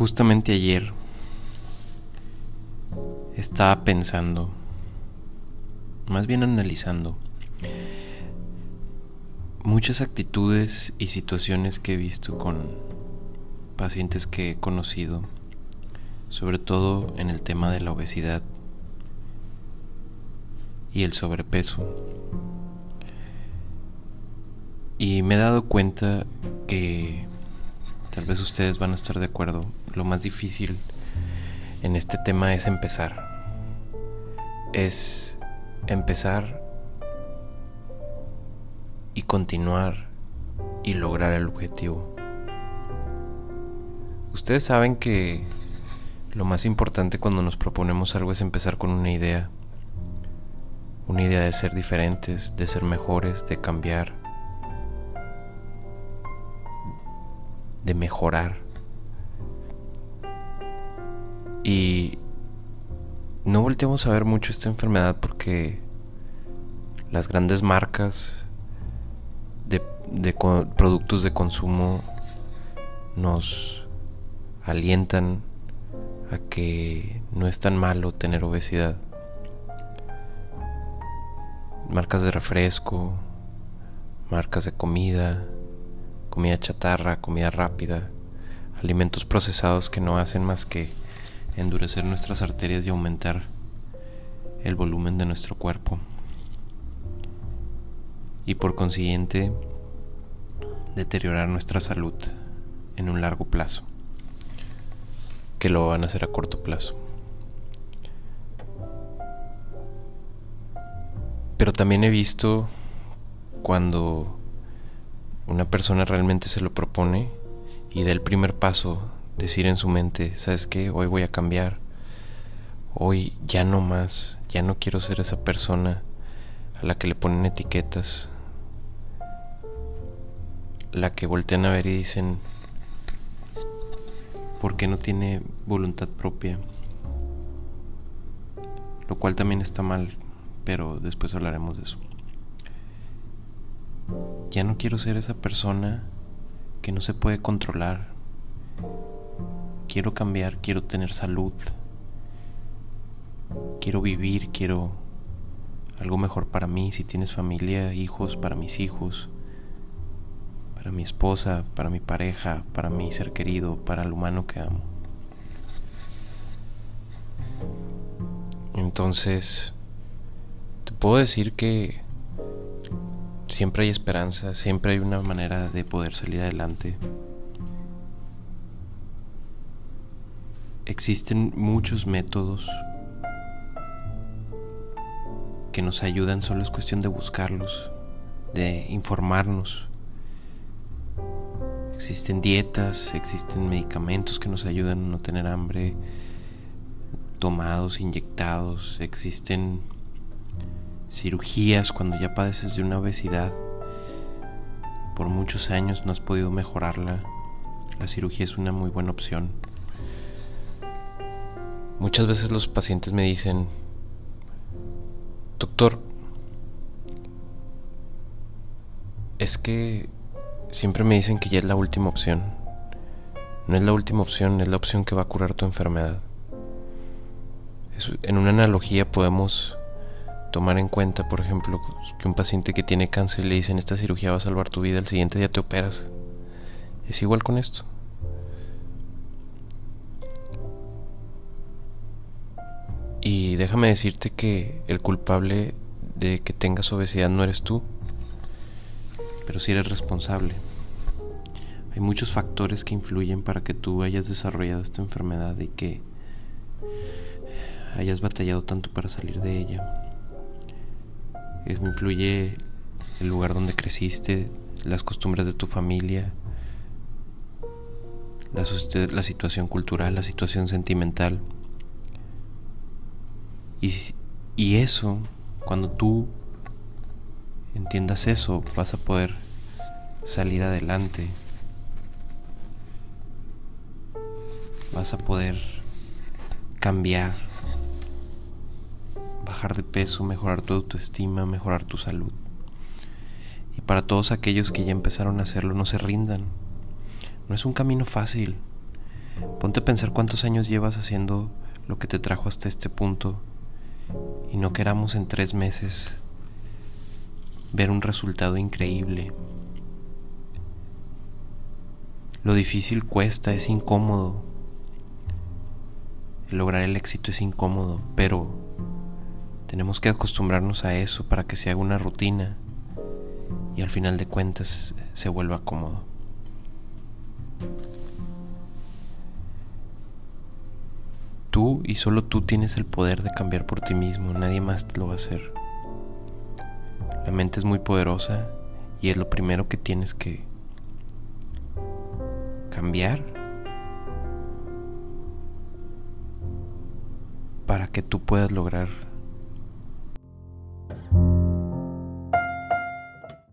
Justamente ayer estaba pensando, más bien analizando, muchas actitudes y situaciones que he visto con pacientes que he conocido, sobre todo en el tema de la obesidad y el sobrepeso. Y me he dado cuenta que tal vez ustedes van a estar de acuerdo, lo más difícil en este tema es empezar. Es empezar y continuar y lograr el objetivo. Ustedes saben que lo más importante cuando nos proponemos algo es empezar con una idea. Una idea de ser diferentes, de ser mejores, de cambiar, de mejorar. Y no volteamos a ver mucho esta enfermedad porque las grandes marcas de, productos de consumo nos alientan a que no es tan malo tener obesidad. Marcas de refresco, marcas de comida, comida chatarra, comida rápida, alimentos procesados que no hacen más que endurecer nuestras arterias y aumentar el volumen de nuestro cuerpo. Y por consiguiente, deteriorar nuestra salud en un largo plazo, que lo van a hacer a corto plazo. Pero también he visto cuando una persona realmente se lo propone y da el primer paso, decir en su mente, ¿sabes qué? Hoy voy a cambiar. Hoy ya no más, ya no quiero ser esa persona a la que le ponen etiquetas, la que voltean a ver y dicen, ¿por qué no tiene voluntad propia? Lo cual también está mal, pero después hablaremos de eso. Ya no quiero ser esa persona que no se puede controlar. Quiero cambiar, quiero tener salud. Quiero vivir, quiero algo mejor para mí, si tienes familia, hijos, para mis hijos para mi esposa, para mi pareja, para mi ser querido, para el humano que amo. Entonces, te puedo decir que siempre hay esperanza, siempre hay una manera de poder salir adelante. Existen muchos métodos que nos ayudan, solo es cuestión de buscarlos, de informarnos Existen dietas, existen medicamentos que nos ayudan a no tener hambre, tomados, inyectados, existen cirugías cuando ya padeces de una obesidad. Por muchos años no has podido mejorarla. La cirugía es una muy buena opción. Muchas veces los pacientes me dicen, doctor, es que Siempre me dicen que ya es la última opción. No es la última opción, es la opción que va a curar tu enfermedad. en una analogía podemos tomar en cuenta, por ejemplo, que un paciente que tiene cáncer le dicen esta cirugía va a salvar tu vida, el siguiente día te operas. Es igual con esto. Y déjame decirte que el culpable de que tengas obesidad no eres tú, pero si eres responsable. Hay muchos factores que influyen para que tú hayas desarrollado esta enfermedad y que hayas batallado tanto para salir de ella. Influye el lugar donde creciste, las costumbres de tu familia, la, la situación cultural, la situación sentimental. Y, y eso, cuando tú entiendas eso, vas a poder salir adelante. Vas a poder cambiar, de peso, mejorar tu autoestima, mejorar tu salud. Y para todos aquellos que ya empezaron a hacerlo, no se rindan. No es un camino fácil, Ponte a pensar cuántos años llevas haciendo lo que te trajo hasta este punto y no queramos en tres meses ver un resultado increíble. Lo difícil cuesta, es incómodo. lograr el éxito es incómodo, pero tenemos que acostumbrarnos a eso para que se haga una rutina y al final de cuentas se vuelva cómodo. Tú y solo tú tienes el poder de cambiar por ti mismo, nadie más lo va a hacer. La mente es muy poderosa y es lo primero que tienes que cambiar para que tú puedas lograr